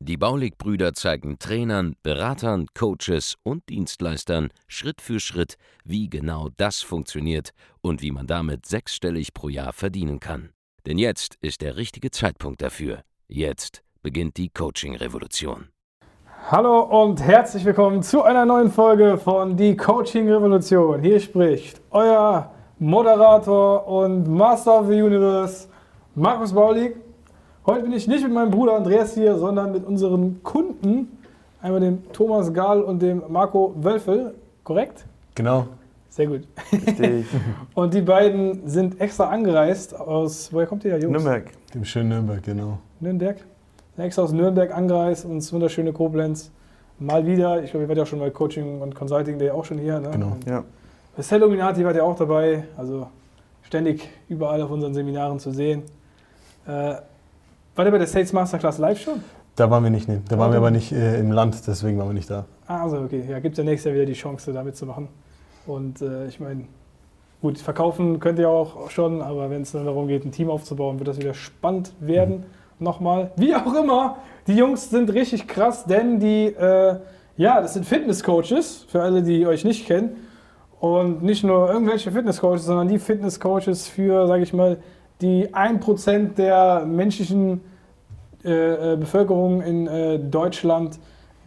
Die Baulig-Brüder zeigen Trainern, Beratern, Coaches und Dienstleistern Schritt für Schritt, wie genau das funktioniert und wie man damit sechsstellig pro Jahr verdienen kann. Denn jetzt ist der richtige Zeitpunkt dafür. Jetzt beginnt die Coaching-Revolution. Hallo und herzlich willkommen zu einer neuen Folge von Die Coaching-Revolution. Hier spricht euer Moderator und Master of the Universe, Markus Baulig. Heute bin ich nicht mit meinem Bruder Andreas hier, sondern mit unseren Kunden, einmal dem Thomas Gahl und dem Marco Wölfel, korrekt? Genau. Sehr gut. und die beiden sind extra angereist aus, woher kommt ihr, Jungs? Nürnberg. Dem schönen Nürnberg, genau. Nürnberg? Sind extra aus Nürnberg angereist, uns wunderschöne Koblenz. Mal wieder, ich glaube, ihr wart ja auch schon bei Coaching und Consulting Day auch schon hier. Ne? Genau, ja. Bei Celluminati wart ihr auch dabei, also ständig überall auf unseren Seminaren zu sehen. Äh, war der bei der Sales Masterclass live schon? Da waren wir nicht, ne. Da waren wir aber nicht äh, im Land, deswegen waren wir nicht da. Ah, also okay. Ja, gibt es ja nächstes Jahr wieder die Chance, da mitzumachen. Und äh, ich meine, gut, verkaufen könnt ihr auch schon, aber wenn es dann darum geht, ein Team aufzubauen, wird das wieder spannend werden. Mhm. Nochmal. Wie auch immer, die Jungs sind richtig krass, denn die, äh, ja, das sind Fitnesscoaches, für alle, die euch nicht kennen. Und nicht nur irgendwelche Fitnesscoaches, sondern die Fitnesscoaches für, sage ich mal, die 1% der menschlichen äh, äh, Bevölkerung in äh, Deutschland,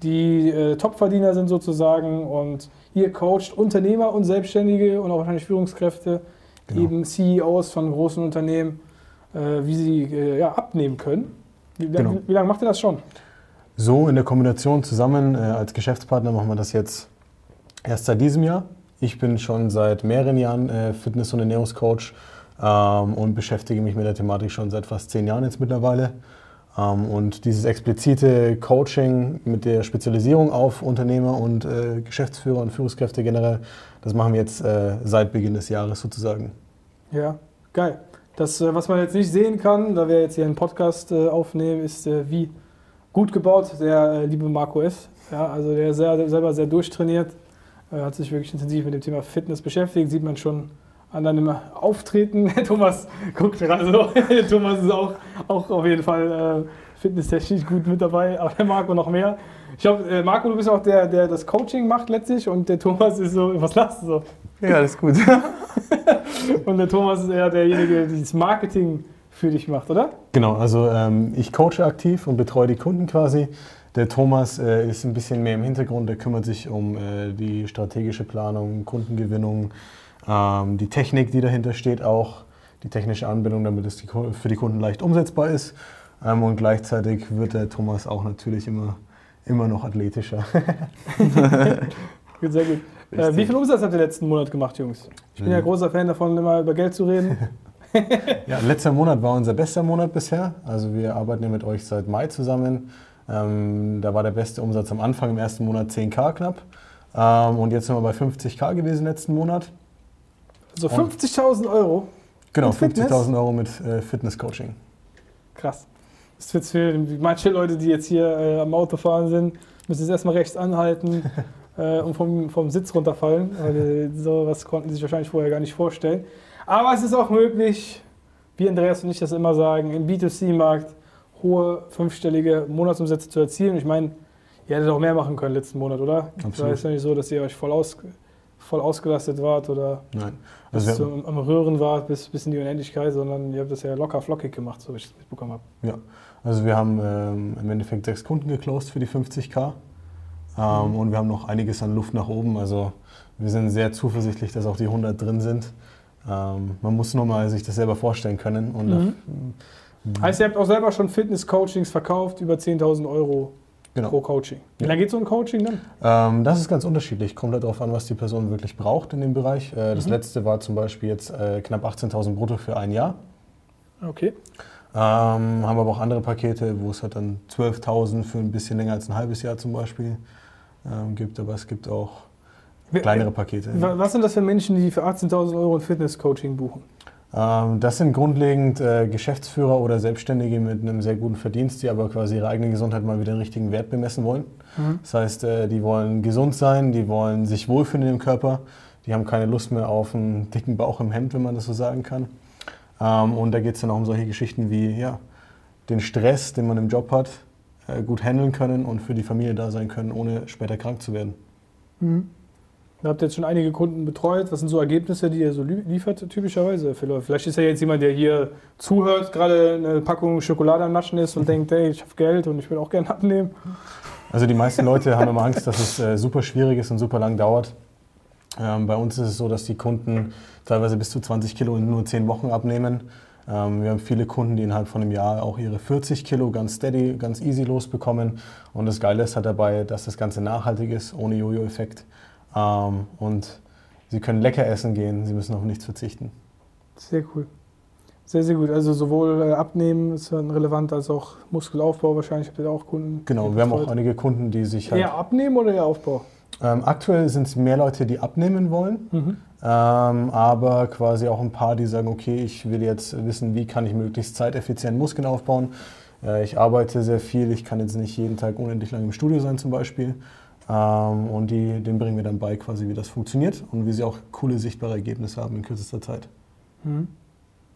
die äh, Topverdiener sind sozusagen und ihr coacht Unternehmer und Selbstständige und auch wahrscheinlich Führungskräfte, genau. eben CEOs von großen Unternehmen, äh, wie sie äh, ja, abnehmen können. Wie, genau. wie, wie lange macht ihr das schon? So in der Kombination zusammen als Geschäftspartner machen wir das jetzt erst seit diesem Jahr. Ich bin schon seit mehreren Jahren Fitness- und Ernährungscoach ähm, und beschäftige mich mit der Thematik schon seit fast zehn Jahren jetzt mittlerweile. Ähm, und dieses explizite Coaching mit der Spezialisierung auf Unternehmer und äh, Geschäftsführer und Führungskräfte generell, das machen wir jetzt äh, seit Beginn des Jahres sozusagen. Ja, geil. Das, äh, was man jetzt nicht sehen kann, da wir jetzt hier einen Podcast äh, aufnehmen, ist, äh, wie gut gebaut der äh, liebe Marco ist. Ja, also der ist sehr, selber sehr durchtrainiert, hat sich wirklich intensiv mit dem Thema Fitness beschäftigt, sieht man schon an deinem Auftreten. Thomas guckt gerade so. Thomas ist auch, auch auf jeden Fall äh, fitnesstechnisch gut mit dabei, aber der Marco noch mehr. Ich glaube, äh, Marco, du bist auch der, der das Coaching macht letztlich und der Thomas ist so, was lachst du so? Ja, alles gut. und der Thomas ist eher derjenige, der das Marketing für dich macht, oder? Genau, also ähm, ich coache aktiv und betreue die Kunden quasi. Der Thomas äh, ist ein bisschen mehr im Hintergrund, der kümmert sich um äh, die strategische Planung, Kundengewinnung, ähm, die Technik, die dahinter steht, auch die technische Anbindung, damit es für die Kunden leicht umsetzbar ist. Ähm, und gleichzeitig wird der Thomas auch natürlich immer, immer noch athletischer. sehr gut. Äh, wie viel Umsatz habt ihr letzten Monat gemacht, Jungs? Ich bin ja mhm. großer Fan davon, immer über Geld zu reden. ja, letzter Monat war unser bester Monat bisher. Also wir arbeiten ja mit euch seit Mai zusammen. Ähm, da war der beste Umsatz am Anfang im ersten Monat 10k knapp. Ähm, und jetzt sind wir bei 50k gewesen letzten Monat. So 50.000 Euro. Genau, 50.000 Euro mit äh, Fitness-Coaching. Krass. Das wird für manche Leute, die jetzt hier äh, am Auto fahren sind, müssen jetzt erstmal rechts anhalten äh, und vom, vom Sitz runterfallen. Weil, so was konnten sie sich wahrscheinlich vorher gar nicht vorstellen. Aber es ist auch möglich, wie Andreas und ich das immer sagen, im B2C-Markt hohe fünfstellige Monatsumsätze zu erzielen. Ich meine, ihr hättet auch mehr machen können letzten Monat, oder? Absolut. Es ist ja nicht so, dass ihr euch voll aus voll ausgelastet wart oder Nein. Also bis zum, am Röhren wart bis, bis in die Unendlichkeit, sondern ihr habt das ja locker flockig gemacht, so wie ich es mitbekommen habe. Ja, also wir haben ähm, im Endeffekt sechs Kunden geclosed für die 50k ähm, mhm. und wir haben noch einiges an Luft nach oben. Also wir sind sehr zuversichtlich, dass auch die 100 drin sind. Ähm, man muss nur mal sich das selber vorstellen können. Und mhm. heißt, ihr habt auch selber schon Fitness-Coachings verkauft, über 10.000 Euro genau. pro Coaching. Wie ja. lange geht so ein Coaching dann? Ähm, das ist ganz unterschiedlich. Kommt halt darauf an, was die Person wirklich braucht in dem Bereich. Äh, das mhm. letzte war zum Beispiel jetzt äh, knapp 18.000 brutto für ein Jahr. Okay. Ähm, haben aber auch andere Pakete, wo es halt dann 12.000 für ein bisschen länger als ein halbes Jahr zum Beispiel ähm, gibt. Aber es gibt auch kleinere Pakete. Was sind das für Menschen, die für 18.000 Euro ein Fitness-Coaching buchen? Ähm, das sind grundlegend äh, Geschäftsführer oder Selbstständige mit einem sehr guten Verdienst, die aber quasi ihre eigene Gesundheit mal wieder den richtigen Wert bemessen wollen. Mhm. Das heißt, äh, die wollen gesund sein, die wollen sich wohlfühlen im Körper, die haben keine Lust mehr auf einen dicken Bauch im Hemd, wenn man das so sagen kann. Ähm, und da geht es dann auch um solche Geschichten wie ja, den Stress, den man im Job hat, äh, gut handeln können und für die Familie da sein können, ohne später krank zu werden. Mhm. Ihr habt jetzt schon einige Kunden betreut. Was sind so Ergebnisse, die ihr so liefert, typischerweise für Leute? Vielleicht ist ja jetzt jemand, der hier zuhört, gerade eine Packung Schokolade am Naschen ist und denkt, hey, ich habe Geld und ich will auch gerne abnehmen. Also die meisten Leute haben immer Angst, dass es äh, super schwierig ist und super lang dauert. Ähm, bei uns ist es so, dass die Kunden teilweise bis zu 20 Kilo in nur 10 Wochen abnehmen. Ähm, wir haben viele Kunden, die innerhalb von einem Jahr auch ihre 40 Kilo ganz steady, ganz easy losbekommen. Und das Geile ist halt dabei, dass das Ganze nachhaltig ist, ohne Jojo-Effekt. Ähm, und sie können lecker essen gehen, sie müssen auf nichts verzichten. Sehr cool. Sehr, sehr gut. Also sowohl äh, Abnehmen ist dann relevant als auch Muskelaufbau wahrscheinlich. Habt ihr auch Kunden? Genau, wir haben auch einige Kunden, die sich halt... Eher abnehmen oder eher Aufbau? Ähm, aktuell sind es mehr Leute, die abnehmen wollen, mhm. ähm, aber quasi auch ein paar, die sagen, okay, ich will jetzt wissen, wie kann ich möglichst zeiteffizient Muskeln aufbauen. Äh, ich arbeite sehr viel, ich kann jetzt nicht jeden Tag unendlich lang im Studio sein zum Beispiel. Ähm, und die, denen bringen wir dann bei, quasi, wie das funktioniert und wie sie auch coole, sichtbare Ergebnisse haben in kürzester Zeit. Mhm.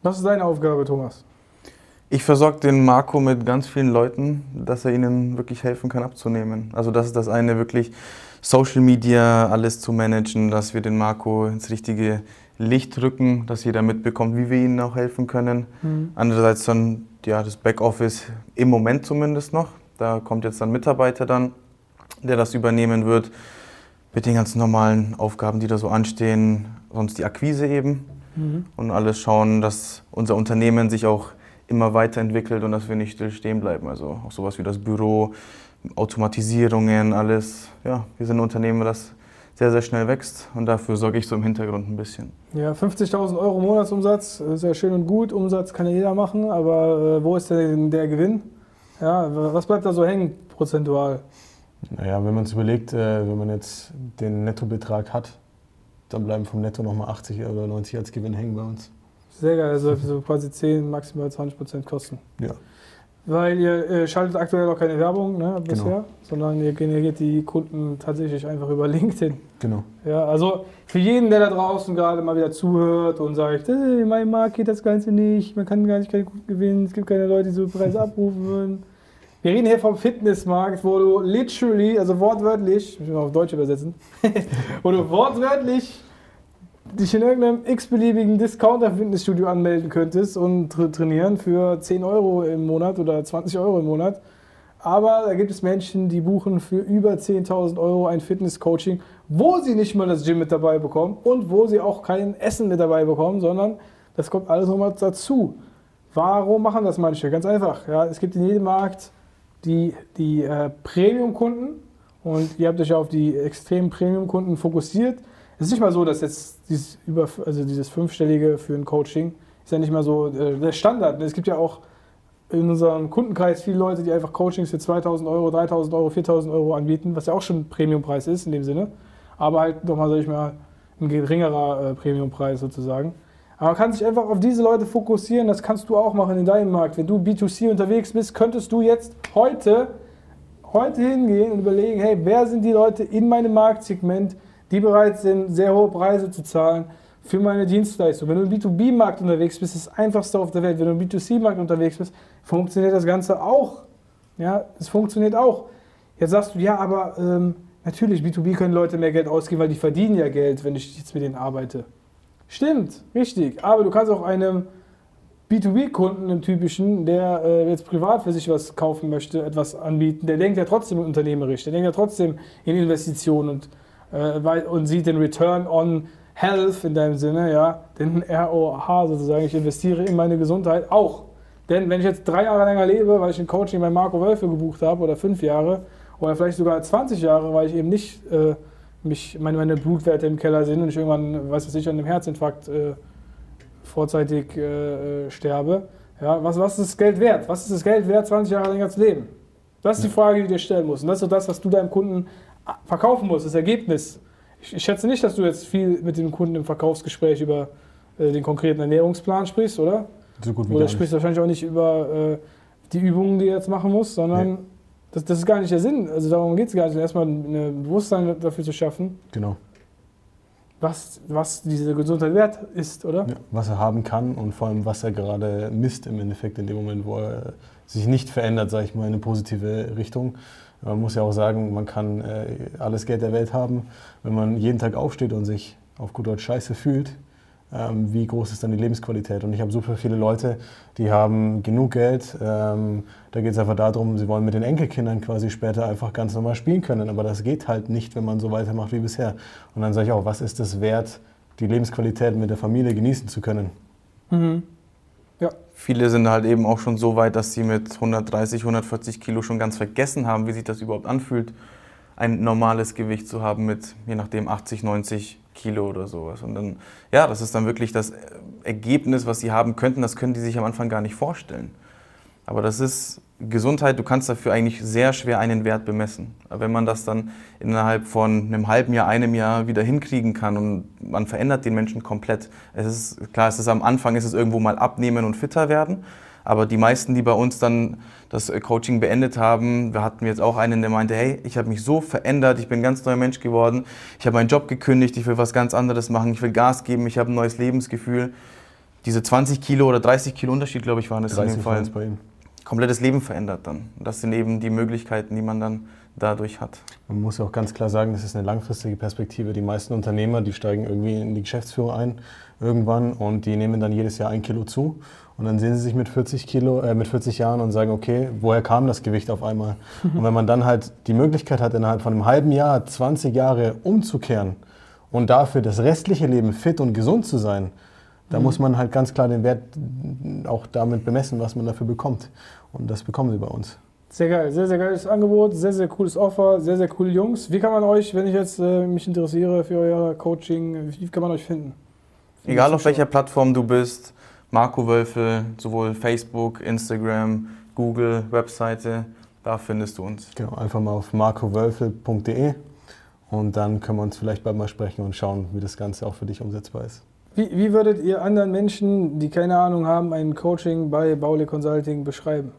Was ist deine Aufgabe, Thomas? Ich versorge den Marco mit ganz vielen Leuten, dass er ihnen wirklich helfen kann, abzunehmen. Also das ist das eine, wirklich Social Media alles zu managen, dass wir den Marco ins richtige Licht rücken, dass jeder mitbekommt, wie wir ihnen auch helfen können. Mhm. Andererseits dann ja, das Backoffice im Moment zumindest noch. Da kommt jetzt dann Mitarbeiter dann, der das übernehmen wird mit den ganzen normalen Aufgaben, die da so anstehen. Sonst die Akquise eben mhm. und alles schauen, dass unser Unternehmen sich auch immer weiterentwickelt und dass wir nicht still stehen bleiben. Also auch sowas wie das Büro, Automatisierungen, alles. Ja, wir sind ein Unternehmen, das sehr, sehr schnell wächst und dafür sorge ich so im Hintergrund ein bisschen. Ja, 50.000 Euro Monatsumsatz, sehr schön und gut. Umsatz kann ja jeder machen, aber äh, wo ist denn der Gewinn? Ja, was bleibt da so hängen prozentual? Naja, wenn man es überlegt, äh, wenn man jetzt den Nettobetrag hat, dann bleiben vom Netto nochmal 80 oder 90 als Gewinn hängen bei uns. Sehr geil, also so quasi 10, maximal 20 Prozent Kosten. Ja. Weil ihr äh, schaltet aktuell auch keine Werbung ne, bisher, genau. sondern ihr generiert die Kunden tatsächlich einfach über LinkedIn. Genau. Ja, also für jeden, der da draußen gerade mal wieder zuhört und sagt, hey, mein Markt geht das Ganze nicht, man kann gar nicht keinen Kunden gewinnen, es gibt keine Leute, die so Preise abrufen würden. Wir reden hier vom Fitnessmarkt, wo du literally, also wortwörtlich, ich muss mal auf Deutsch übersetzen, wo du wortwörtlich dich in irgendeinem x-beliebigen Discounter-Fitnessstudio anmelden könntest und tra trainieren für 10 Euro im Monat oder 20 Euro im Monat. Aber da gibt es Menschen, die buchen für über 10.000 Euro ein Fitness-Coaching, wo sie nicht mal das Gym mit dabei bekommen und wo sie auch kein Essen mit dabei bekommen, sondern das kommt alles nochmal dazu. Warum machen das manche? Ganz einfach. Ja, es gibt in jedem Markt die, die äh, Premium-Kunden und ihr habt euch auf die extremen Premium-Kunden fokussiert. Es ist nicht mal so, dass jetzt dieses, über, also dieses fünfstellige für ein Coaching ist ja nicht mal so äh, der Standard. Es gibt ja auch in unserem Kundenkreis viele Leute, die einfach Coachings für 2000 Euro, 3000 Euro, 4000 Euro anbieten, was ja auch schon ein Premiumpreis ist in dem Sinne. Aber halt nochmal, sag ich mal, ein geringerer äh, Premiumpreis sozusagen. Aber man kann sich einfach auf diese Leute fokussieren, das kannst du auch machen in deinem Markt. Wenn du B2C unterwegs bist, könntest du jetzt heute, heute hingehen und überlegen, hey, wer sind die Leute in meinem Marktsegment, die bereit sind, sehr hohe Preise zu zahlen für meine Dienstleistung. Wenn du im B2B-Markt unterwegs bist, ist das einfachste auf der Welt. Wenn du im B2C-Markt unterwegs bist, funktioniert das Ganze auch. Ja, es funktioniert auch. Jetzt sagst du, ja, aber ähm, natürlich, B2B können Leute mehr Geld ausgeben, weil die verdienen ja Geld, wenn ich jetzt mit denen arbeite. Stimmt, richtig. Aber du kannst auch einem B2B-Kunden, einem typischen, der äh, jetzt privat für sich was kaufen möchte, etwas anbieten, der denkt ja trotzdem unternehmerisch, der denkt ja trotzdem in Investitionen und äh, und sieht den Return on Health in deinem Sinne, ja, den ROH sozusagen, ich investiere in meine Gesundheit auch. Denn wenn ich jetzt drei Jahre länger lebe, weil ich ein Coaching bei Marco Wölfe gebucht habe, oder fünf Jahre, oder vielleicht sogar 20 Jahre, weil ich eben nicht äh, mich, meine, meine Blutwerte im Keller sind und ich irgendwann, weiß was ich, an einem Herzinfarkt äh, vorzeitig äh, äh, sterbe, ja, was, was ist das Geld wert? Was ist das Geld wert, 20 Jahre länger zu leben? Das ist die Frage, die du dir stellen musst. Und das ist so das, was du deinem Kunden verkaufen muss, das Ergebnis. Ich, ich schätze nicht, dass du jetzt viel mit dem Kunden im Verkaufsgespräch über äh, den konkreten Ernährungsplan sprichst, oder? So gut wie Oder sprichst wahrscheinlich auch nicht über äh, die Übungen, die er jetzt machen muss, sondern Nee. Das, das ist gar nicht der Sinn. Also darum geht es gar nicht. Erstmal ein Bewusstsein dafür zu schaffen, Genau. was, was diese Gesundheit wert ist, oder? Ja, was er haben kann und vor allem, was er gerade misst im Endeffekt in dem Moment, wo er sich nicht verändert, sage ich mal, in eine positive Richtung. Man muss ja auch sagen, man kann äh, alles Geld der Welt haben, wenn man jeden Tag aufsteht und sich auf gut Deutsch scheiße fühlt. Ähm, wie groß ist dann die Lebensqualität? Und ich habe super viele Leute, die haben genug Geld. Ähm, da geht es einfach darum, sie wollen mit den Enkelkindern quasi später einfach ganz normal spielen können. Aber das geht halt nicht, wenn man so weitermacht wie bisher. Und dann sage ich auch, was ist es wert, die Lebensqualität mit der Familie genießen zu können? Mhm. Viele sind halt eben auch schon so weit, dass sie mit 130, 140 Kilo schon ganz vergessen haben, wie sich das überhaupt anfühlt, ein normales Gewicht zu haben mit, je nachdem, 80, 90 Kilo oder sowas. Und dann, ja, das ist dann wirklich das Ergebnis, was sie haben könnten, das können die sich am Anfang gar nicht vorstellen. Aber das ist Gesundheit, du kannst dafür eigentlich sehr schwer einen Wert bemessen. Aber wenn man das dann innerhalb von einem halben Jahr, einem Jahr wieder hinkriegen kann und man verändert den Menschen komplett. Es ist klar, es ist am Anfang ist es irgendwo mal abnehmen und fitter werden. Aber die meisten, die bei uns dann das Coaching beendet haben, wir hatten jetzt auch einen, der meinte, hey, ich habe mich so verändert, ich bin ein ganz neuer Mensch geworden, ich habe meinen Job gekündigt, ich will was ganz anderes machen, ich will Gas geben, ich habe ein neues Lebensgefühl. Diese 20 Kilo oder 30 Kilo Unterschied, glaube ich, waren es in 30 dem Fall Fall bei ihm. komplettes Leben verändert dann. Das sind eben die Möglichkeiten, die man dann dadurch hat. Man muss ja auch ganz klar sagen, das ist eine langfristige Perspektive. Die meisten Unternehmer, die steigen irgendwie in die Geschäftsführung ein irgendwann und die nehmen dann jedes Jahr ein Kilo zu. Und dann sehen sie sich mit 40, Kilo, äh, mit 40 Jahren und sagen, okay, woher kam das Gewicht auf einmal? Und wenn man dann halt die Möglichkeit hat, innerhalb von einem halben Jahr 20 Jahre umzukehren und dafür das restliche Leben fit und gesund zu sein, da muss man halt ganz klar den Wert auch damit bemessen, was man dafür bekommt. Und das bekommen sie bei uns. Sehr geil, sehr, sehr geiles Angebot, sehr, sehr cooles Offer, sehr, sehr coole Jungs. Wie kann man euch, wenn ich jetzt äh, mich interessiere für euer Coaching, wie kann man euch finden? Egal auf welcher Plattform du bist, Marco Wölfel, sowohl Facebook, Instagram, Google, Webseite, da findest du uns. Genau, einfach mal auf marcowölfel.de und dann können wir uns vielleicht bald mal sprechen und schauen, wie das Ganze auch für dich umsetzbar ist. Wie, wie würdet ihr anderen Menschen, die keine Ahnung haben, ein Coaching bei Baule Consulting beschreiben?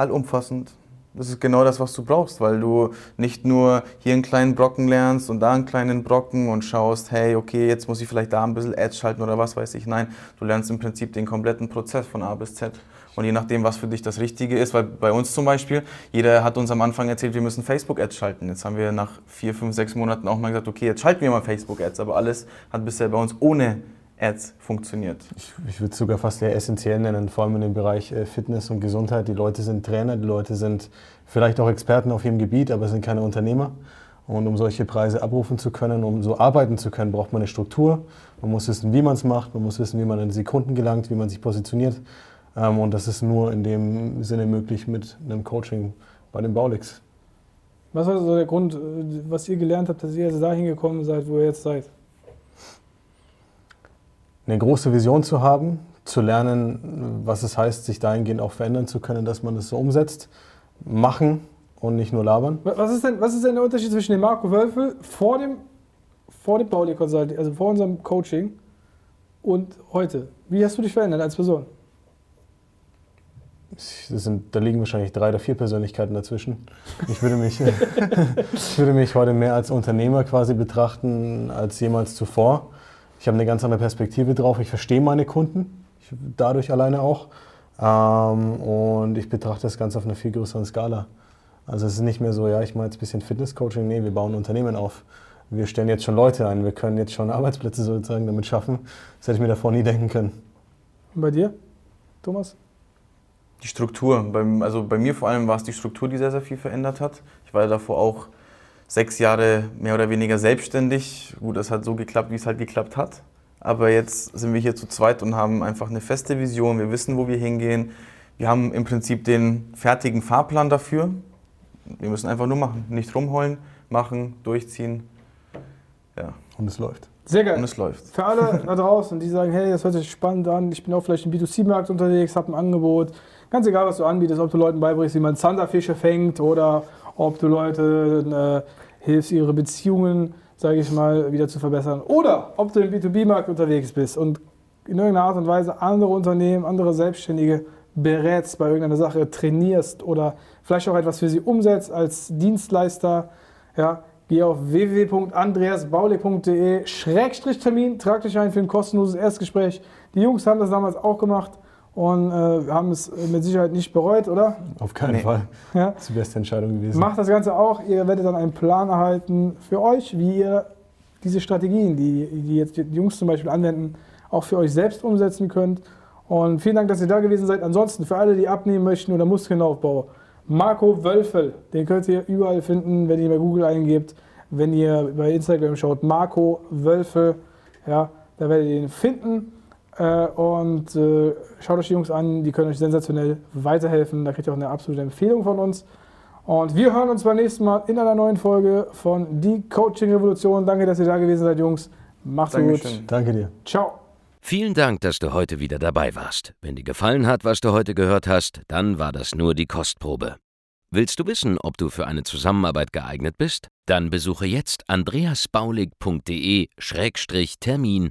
Allumfassend. Das ist genau das, was du brauchst, weil du nicht nur hier einen kleinen Brocken lernst und da einen kleinen Brocken und schaust, hey, okay, jetzt muss ich vielleicht da ein bisschen Ads schalten oder was weiß ich. Nein, du lernst im Prinzip den kompletten Prozess von A bis Z. Und je nachdem, was für dich das Richtige ist, weil bei uns zum Beispiel, jeder hat uns am Anfang erzählt, wir müssen Facebook-Ads schalten. Jetzt haben wir nach vier, fünf, sechs Monaten auch mal gesagt, okay, jetzt schalten wir mal Facebook-Ads. Aber alles hat bisher bei uns ohne Ads funktioniert. Ich, ich würde es sogar fast sehr essentiell nennen, vor allem in dem Bereich äh, Fitness und Gesundheit. Die Leute sind Trainer, die Leute sind vielleicht auch Experten auf ihrem Gebiet, aber sind keine Unternehmer. Und um solche Preise abrufen zu können, um so arbeiten zu können, braucht man eine Struktur. Man muss wissen, wie man es macht, man muss wissen, wie man an die Kunden gelangt, wie man sich positioniert. Ähm, Und das ist nur in dem Sinne möglich mit einem Coaching bei den Baulix. Was war so der Grund, äh, was ihr gelernt habt, dass ihr jetzt dahin gekommen seid, wo ihr jetzt seid? Eine große Vision zu haben, zu lernen, was es heißt, sich dahingehend auch verändern zu können, dass man das so umsetzt, machen und nicht nur labern. Wa- Was ist denn, was ist denn der Unterschied zwischen dem Marco Wölfel vor dem, vor dem Bauli Consulting, also vor unserem Coaching und heute? Wie hast du dich verändert als Person? Sind, da liegen wahrscheinlich drei oder vier Persönlichkeiten dazwischen. Ich würde, mich, ich würde mich heute mehr als Unternehmer quasi betrachten als jemals zuvor. Ich habe eine ganz andere Perspektive drauf. Ich verstehe meine Kunden, ich, dadurch alleine auch. Ähm, und ich betrachte das Ganze auf einer viel größeren Skala. Also es ist nicht mehr so, ja, ich mache jetzt ein bisschen Fitness-Coaching. Nee, wir bauen Unternehmen auf. Wir stellen jetzt schon Leute ein. Wir können jetzt schon Arbeitsplätze sozusagen damit schaffen. Das hätte ich mir davor nie denken können. Und bei dir, Thomas? Die Struktur. Beim, also bei mir vor allem war es die Struktur, die sehr, sehr viel verändert hat. Ich war ja davor auch sechs Jahre mehr oder weniger selbstständig. Gut, das hat so geklappt, wie es halt geklappt hat. Aber jetzt sind wir hier zu zweit und haben einfach eine feste Vision. Wir wissen, wo wir hingehen. Wir haben im Prinzip den fertigen Fahrplan dafür. Wir müssen einfach nur machen. Nicht rumheulen, machen, durchziehen. Ja, Und es läuft. Sehr geil. und es läuft. Für alle da draußen, die sagen, hey, das hört sich spannend an, ich bin auch vielleicht im B2C-Markt unterwegs, habe ein Angebot. Ganz egal, was du anbietest, ob du Leuten beibringst, wie man Zanderfische fängt oder ob du Leuten äh, hilfst, ihre Beziehungen, sage ich mal, wieder zu verbessern. Oder ob du im B2B-Markt unterwegs bist und in irgendeiner Art und Weise andere Unternehmen, andere Selbstständige berätst bei irgendeiner Sache, trainierst oder vielleicht auch etwas für sie umsetzt als Dienstleister. Ja, geh auf www.andreasbaulig.de-termin, trag dich ein für ein kostenloses Erstgespräch. Die Jungs haben das damals auch gemacht und äh, haben es mit Sicherheit nicht bereut, oder? Auf keinen Nee. Fall. Ja. Das ist die beste Entscheidung gewesen. Macht das Ganze auch. Ihr werdet dann einen Plan erhalten für euch, wie ihr diese Strategien, die, die jetzt die Jungs zum Beispiel anwenden, auch für euch selbst umsetzen könnt. Und vielen Dank, dass ihr da gewesen seid. Ansonsten für alle, die abnehmen möchten oder Muskelaufbau, Marco Wölfel, den könnt ihr überall finden, wenn ihr bei Google eingebt, wenn ihr bei Instagram schaut, Marco Wölfel, ja, da werdet ihr ihn finden. Äh, und äh, schaut euch die Jungs an, die können euch sensationell weiterhelfen. Da kriegt ihr auch eine absolute Empfehlung von uns. Und wir hören uns beim nächsten Mal in einer neuen Folge von Die Coaching Revolution. Danke, dass ihr da gewesen seid, Jungs. Macht's gut. Dankeschön. Danke dir. Ciao. Vielen Dank, dass du heute wieder dabei warst. Wenn dir gefallen hat, was du heute gehört hast, dann war das nur die Kostprobe. Willst du wissen, ob du für eine Zusammenarbeit geeignet bist? Dann besuche jetzt andreasbaulig.de-termin